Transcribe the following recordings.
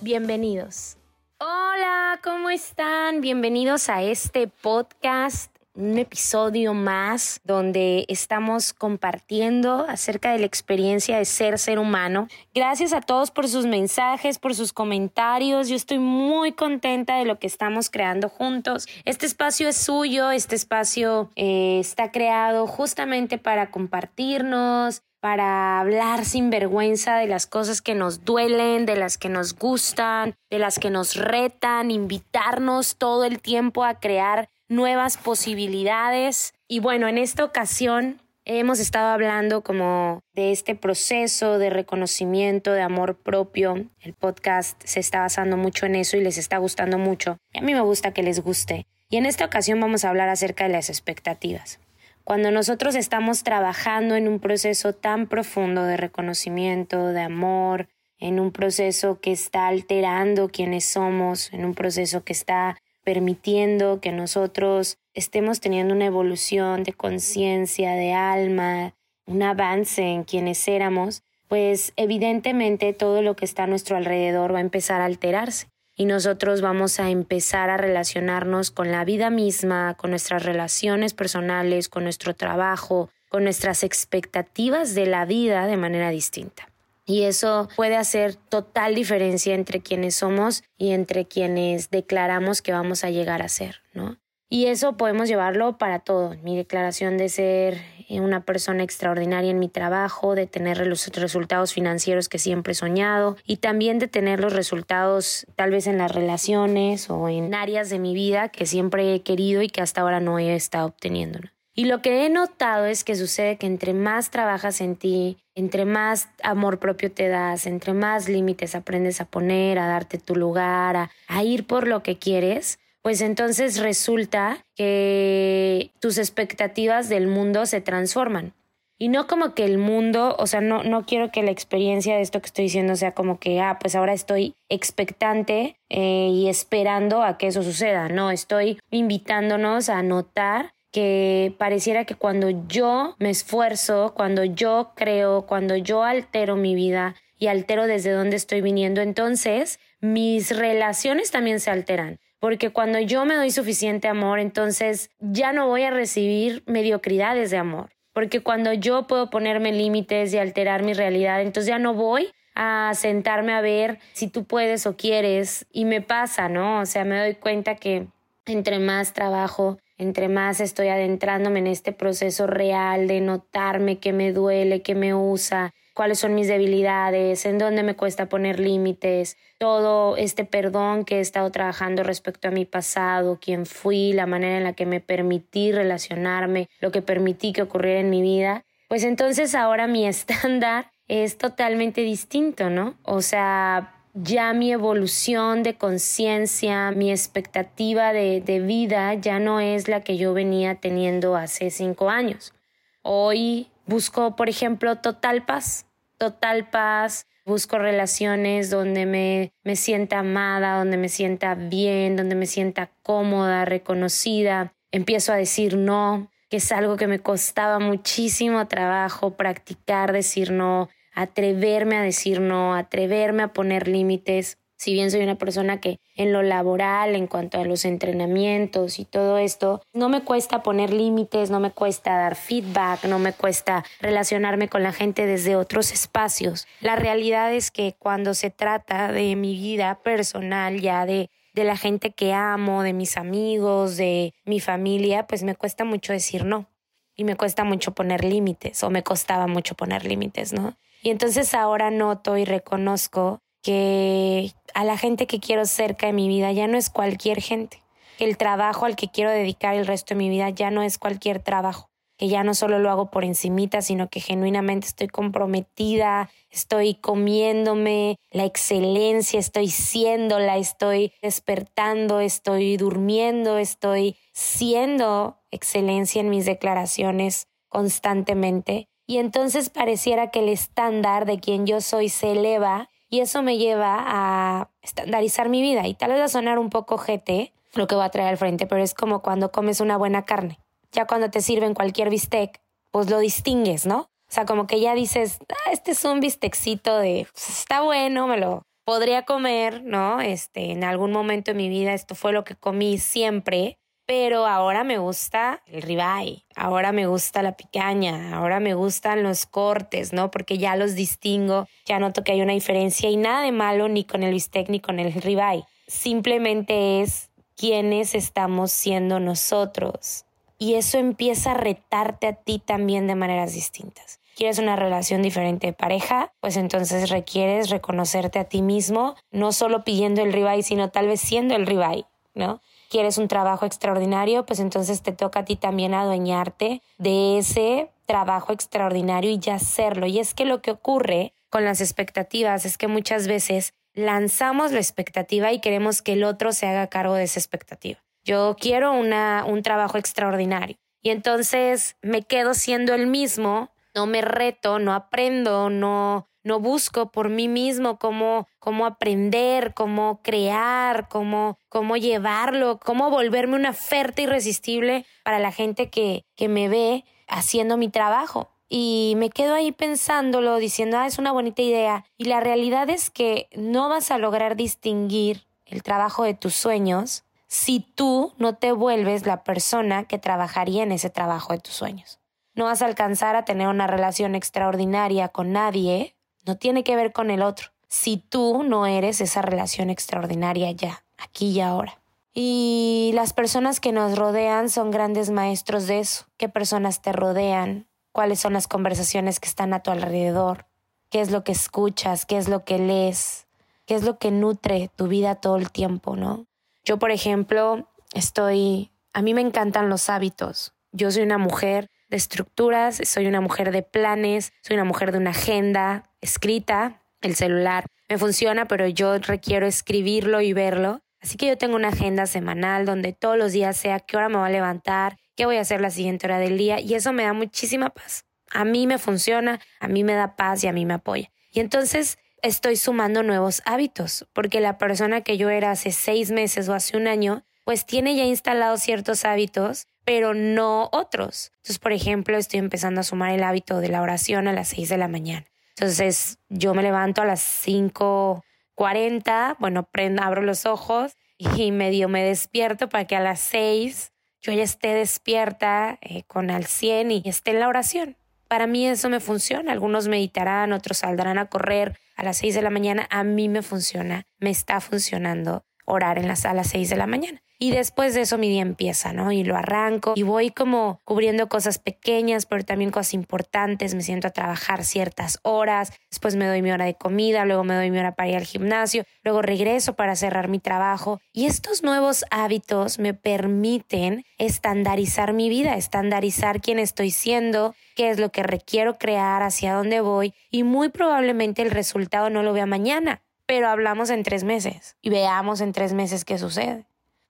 bienvenidos. Hola, ¿cómo están? Bienvenidos a este podcast un episodio más donde estamos compartiendo acerca de la experiencia de ser ser humano. Gracias a todos por sus mensajes, por sus comentarios. Yo estoy muy contenta de lo que estamos creando juntos. Este espacio es suyo, este espacio eh, está creado justamente para compartirnos, para hablar sin vergüenza de las cosas que nos duelen, de las que nos gustan, de las que nos retan, invitarnos todo el tiempo a crear nuevas posibilidades. Y bueno, en esta ocasión hemos estado hablando como de este proceso de reconocimiento, de amor propio. El podcast se está basando mucho en eso y les está gustando mucho. Y a mí me gusta que les guste. Y en esta ocasión vamos a hablar acerca de las expectativas. Cuando nosotros estamos trabajando en un proceso tan profundo de reconocimiento, de amor, en un proceso que está alterando quienes somos, en un proceso que está permitiendo que nosotros estemos teniendo una evolución de conciencia, de alma, un avance en quienes éramos, pues evidentemente todo lo que está a nuestro alrededor va a empezar a alterarse y nosotros vamos a empezar a relacionarnos con la vida misma, con nuestras relaciones personales, con nuestro trabajo, con nuestras expectativas de la vida de manera distinta. Y eso puede hacer total diferencia entre quienes somos y entre quienes declaramos que vamos a llegar a ser, ¿no? Y eso podemos llevarlo para todo. Mi declaración de ser una persona extraordinaria en mi trabajo, de tener los resultados financieros que siempre he soñado y también de tener los resultados tal vez en las relaciones o en áreas de mi vida que siempre he querido y que hasta ahora no he estado obteniendo. Y lo que he notado es que sucede que entre más trabajas en ti, entre más amor propio te das, entre más límites aprendes a poner, a darte tu lugar, a, a ir por lo que quieres, pues entonces resulta que tus expectativas del mundo se transforman. Y no como que el mundo, o sea, no, no quiero que la experiencia de esto que estoy diciendo sea como que, ah, pues ahora estoy expectante eh, y esperando a que eso suceda. No, estoy invitándonos a notar que pareciera que cuando yo me esfuerzo, cuando yo creo, cuando yo altero mi vida y altero desde dónde estoy viniendo, entonces mis relaciones también se alteran. Porque cuando yo me doy suficiente amor, entonces ya no voy a recibir mediocridades de amor. Porque cuando yo puedo ponerme límites y alterar mi realidad, entonces ya no voy a sentarme a ver si tú puedes o quieres. Y me pasa, ¿no? O sea, me doy cuenta que entre más trabajo, entre más estoy adentrándome en este proceso real de notarme qué me duele, qué me usa, cuáles son mis debilidades, en dónde me cuesta poner límites, todo este perdón que he estado trabajando respecto a mi pasado, quién fui, la manera en la que me permití relacionarme, lo que permití que ocurriera en mi vida, pues entonces ahora mi estándar es totalmente distinto, ¿no? O sea, ya mi evolución de conciencia, mi expectativa de, de, vida ya no es la que yo venía teniendo hace cinco años. Hoy busco, por ejemplo, total paz, total paz busco relaciones donde me, me sienta amada, donde me sienta bien, donde me sienta cómoda, reconocida. Empiezo a decir no, que es algo que me costaba muchísimo trabajo practicar, decir no, atreverme a decir no, atreverme a poner límites. Si bien soy una persona que en lo laboral, en cuanto a los entrenamientos y todo esto, no me cuesta poner límites, no me cuesta dar feedback, no me cuesta relacionarme con la gente desde otros espacios. La realidad es que cuando se trata de mi vida personal, ya de de la gente que amo, de mis amigos, de mi familia, pues me cuesta mucho decir no. Y me cuesta mucho poner límites, o me costaba mucho poner límites, ¿no? Y entonces ahora noto y reconozco que a la gente que quiero cerca de mi vida ya no es cualquier gente. El trabajo al que quiero dedicar el resto de mi vida ya no es cualquier trabajo que ya no solo lo hago por encimita, sino que genuinamente estoy comprometida, estoy comiéndome la excelencia, estoy siéndola, estoy despertando, estoy durmiendo, estoy siendo excelencia en mis declaraciones constantemente. Y entonces pareciera que el estándar de quien yo soy se eleva y eso me lleva a estandarizar mi vida. Y tal vez va a sonar un poco GT lo que voy a traer al frente, pero es como cuando comes una buena carne ya cuando te sirven cualquier bistec, pues lo distingues, ¿no? O sea, como que ya dices, ah, este es un bistecito de, pues, está bueno, me lo podría comer, ¿no? Este, en algún momento de mi vida esto fue lo que comí siempre, pero ahora me gusta el ribeye, ahora me gusta la picaña, ahora me gustan los cortes, ¿no? Porque ya los distingo, ya noto que hay una diferencia y nada de malo ni con el bistec ni con el ribeye. Simplemente es quienes estamos siendo nosotros y eso empieza a retarte a ti también de maneras distintas. ¿Quieres una relación diferente de pareja? Pues entonces requieres reconocerte a ti mismo, no solo pidiendo el ribeye, sino tal vez siendo el ribeye, ¿no? ¿Quieres un trabajo extraordinario? Pues entonces te toca a ti también adueñarte de ese trabajo extraordinario y ya hacerlo. Y es que lo que ocurre con las expectativas es que muchas veces lanzamos la expectativa y queremos que el otro se haga cargo de esa expectativa. Yo quiero una, un trabajo extraordinario. Y entonces me quedo siendo el mismo, no me reto, no aprendo, no, no busco por mí mismo cómo, cómo aprender, cómo crear, cómo, cómo llevarlo, cómo volverme una oferta irresistible para la gente que, que me ve haciendo mi trabajo. Y me quedo ahí pensándolo, diciendo, ah, es una bonita idea. Y la realidad es que no vas a lograr distinguir el trabajo de tus sueños si tú no te vuelves la persona que trabajaría en ese trabajo de tus sueños. No vas a alcanzar a tener una relación extraordinaria con nadie, no tiene que ver con el otro. Si tú no eres esa relación extraordinaria ya, aquí y ahora. Y las personas que nos rodean son grandes maestros de eso. ¿Qué personas te rodean? ¿Cuáles son las conversaciones que están a tu alrededor? ¿Qué es lo que escuchas? ¿Qué es lo que lees? ¿Qué es lo que nutre tu vida todo el tiempo, no? Yo, por ejemplo, estoy, a mí me encantan los hábitos. Yo soy una mujer de estructuras, soy una mujer de planes, soy una mujer de una agenda escrita, el celular me funciona, pero yo requiero escribirlo y verlo. Así que yo tengo una agenda semanal donde todos los días sea qué hora me voy a levantar, qué voy a hacer la siguiente hora del día y eso me da muchísima paz. A mí me funciona, a mí me da paz y a mí me apoya. Y entonces estoy sumando nuevos hábitos, porque la persona que yo era hace seis meses o hace un año, pues tiene ya instalados ciertos hábitos, pero no otros. Entonces, por ejemplo, estoy empezando a sumar el hábito de la oración a las seis de la mañana. Entonces, yo me levanto a las cinco cuarenta, bueno, prendo, abro los ojos y medio me despierto para que a las seis yo ya esté despierta eh, con al 100 y esté en la oración. Para mí eso me funciona. Algunos meditarán, otros saldrán a correr a las 6 de la mañana. A mí me funciona, me está funcionando orar en las, a las 6 de la mañana. Y después de eso mi día empieza, ¿no? Y lo arranco y voy como cubriendo cosas pequeñas, pero también cosas importantes. Me siento a trabajar ciertas horas, después me doy mi hora de comida, luego me doy mi hora para ir al gimnasio, luego regreso para cerrar mi trabajo. Y estos nuevos hábitos me permiten estandarizar mi vida, estandarizar quién estoy siendo, qué es lo que requiero crear, hacia dónde voy y muy probablemente el resultado no lo vea mañana, pero hablamos en tres meses y veamos en tres meses qué sucede.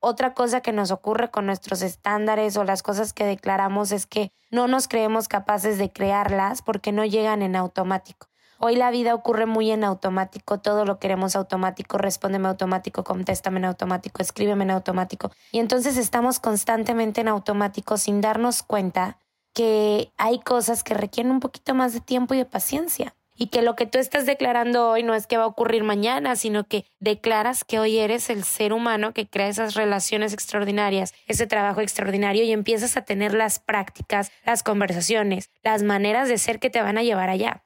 Otra cosa que nos ocurre con nuestros estándares o las cosas que declaramos es que no nos creemos capaces de crearlas porque no llegan en automático. Hoy la vida ocurre muy en automático, todo lo queremos automático, respóndeme automático, contéstame en automático, escríbeme en automático. Y entonces estamos constantemente en automático sin darnos cuenta que hay cosas que requieren un poquito más de tiempo y de paciencia. Y que lo que tú estás declarando hoy no es que va a ocurrir mañana, sino que declaras que hoy eres el ser humano que crea esas relaciones extraordinarias, ese trabajo extraordinario y empiezas a tener las prácticas, las conversaciones, las maneras de ser que te van a llevar allá.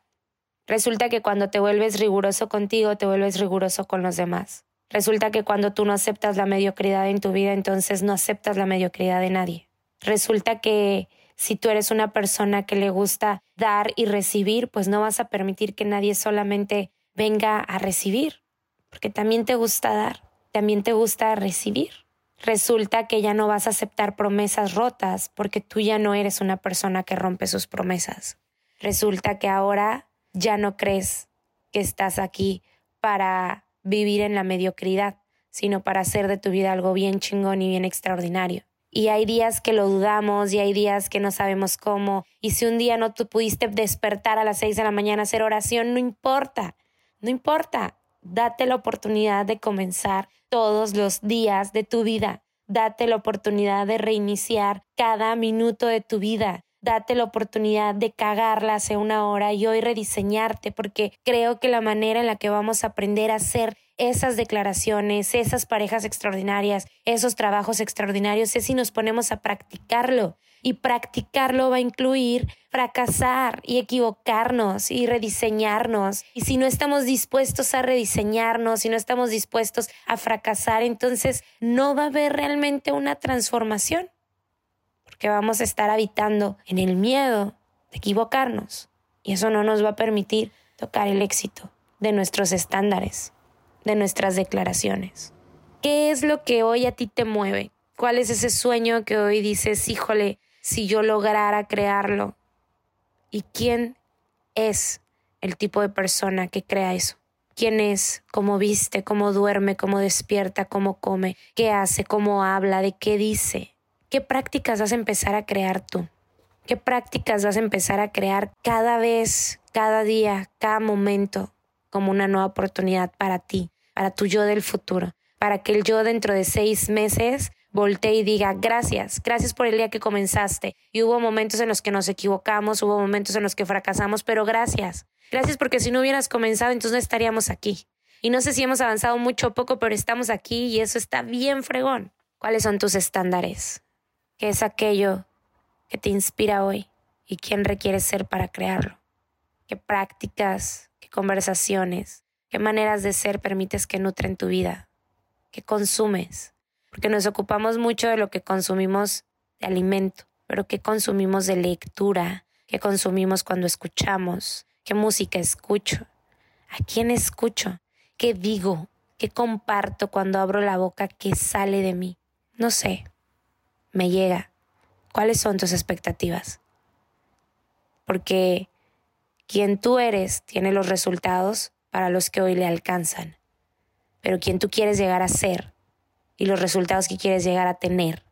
Resulta que cuando te vuelves riguroso contigo, te vuelves riguroso con los demás. Resulta que cuando tú no aceptas la mediocridad en tu vida, entonces no aceptas la mediocridad de nadie. Resulta que si tú eres una persona que le gusta dar y recibir, pues no vas a permitir que nadie solamente venga a recibir, porque también te gusta dar, también te gusta recibir. Resulta que ya no vas a aceptar promesas rotas porque tú ya no eres una persona que rompe sus promesas. Resulta que ahora ya no crees que estás aquí para vivir en la mediocridad, sino para hacer de tu vida algo bien chingón y bien extraordinario. Y hay días que lo dudamos y hay días que no sabemos cómo. Y si un día no tú pudiste despertar a las seis de la mañana a hacer oración, no importa, no importa. Date la oportunidad de comenzar todos los días de tu vida. Date la oportunidad de reiniciar cada minuto de tu vida date la oportunidad de cagarla hace una hora y hoy rediseñarte, porque creo que la manera en la que vamos a aprender a hacer esas declaraciones, esas parejas extraordinarias, esos trabajos extraordinarios es si nos ponemos a practicarlo. Y practicarlo va a incluir fracasar y equivocarnos y rediseñarnos. Y si no estamos dispuestos a rediseñarnos, si no estamos dispuestos a fracasar, entonces no va a haber realmente una transformación que vamos a estar habitando en el miedo de equivocarnos. Y eso no nos va a permitir tocar el éxito de nuestros estándares, de nuestras declaraciones. ¿Qué es lo que hoy a ti te mueve? ¿Cuál es ese sueño que hoy dices, híjole, si yo lograra crearlo? ¿Y quién es el tipo de persona que crea eso? ¿Quién es? ¿Cómo viste? ¿Cómo duerme? ¿Cómo despierta? ¿Cómo come? ¿Qué hace? ¿Cómo habla? ¿De qué dice? ¿Qué prácticas vas a empezar a crear tú? ¿Qué prácticas vas a empezar a crear cada vez, cada día, cada momento como una nueva oportunidad para ti, para tu yo del futuro? Para que el yo dentro de seis meses voltee y diga gracias, gracias por el día que comenzaste. Y hubo momentos en los que nos equivocamos, hubo momentos en los que fracasamos, pero gracias. Gracias porque si no hubieras comenzado, entonces no estaríamos aquí. Y no sé si hemos avanzado mucho o poco, pero estamos aquí y eso está bien fregón. ¿Cuáles son tus estándares? ¿Qué es aquello que te inspira hoy y quién requieres ser para crearlo? ¿Qué prácticas, conversaciones, qué maneras de ser permites que nutren tu vida? ¿Qué consumes? Porque nos ocupamos mucho de lo que consumimos de alimento, pero ¿qué consumimos de lectura? ¿Qué consumimos cuando escuchamos? ¿Qué música escucho? ¿A quién escucho? ¿Qué digo? ¿Qué comparto cuando abro la boca? ¿Qué sale de mí? No sé me llega. ¿Cuáles son tus expectativas? Porque quien tú eres tiene los resultados para los que hoy le alcanzan, pero quien tú quieres llegar a ser y los resultados que quieres llegar a tener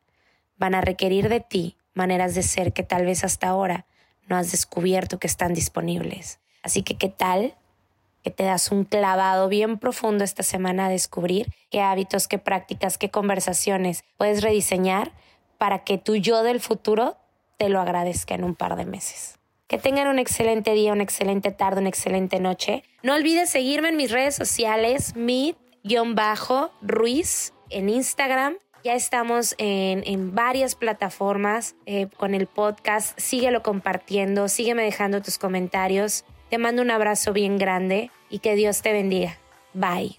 van a requerir de ti maneras de ser que tal vez hasta ahora no has descubierto que están disponibles. Así que, ¿qué tal que te das un clavado bien profundo esta semana a descubrir qué hábitos, qué prácticas, qué conversaciones puedes rediseñar para que tu yo del futuro te lo agradezca en un par de meses. Que tengan un excelente día, una excelente tarde, una excelente noche. No olvides seguirme en mis redes sociales, mit-ruiz en Instagram. Ya estamos en, varias plataformas eh, con el podcast. Síguelo compartiendo, sígueme dejando tus comentarios. Te mando un abrazo bien grande y que Dios te bendiga. Bye.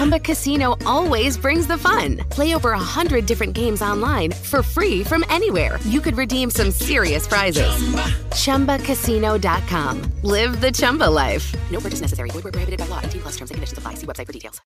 Chumba Casino always brings the fun. Play over a hundred different games online for free from anywhere. You could redeem some serious prizes. Chumba. ChumbaCasino.com. Live the Chumba life. No purchase necessary. Void where prohibited by law. T plus terms and conditions apply. See website for details.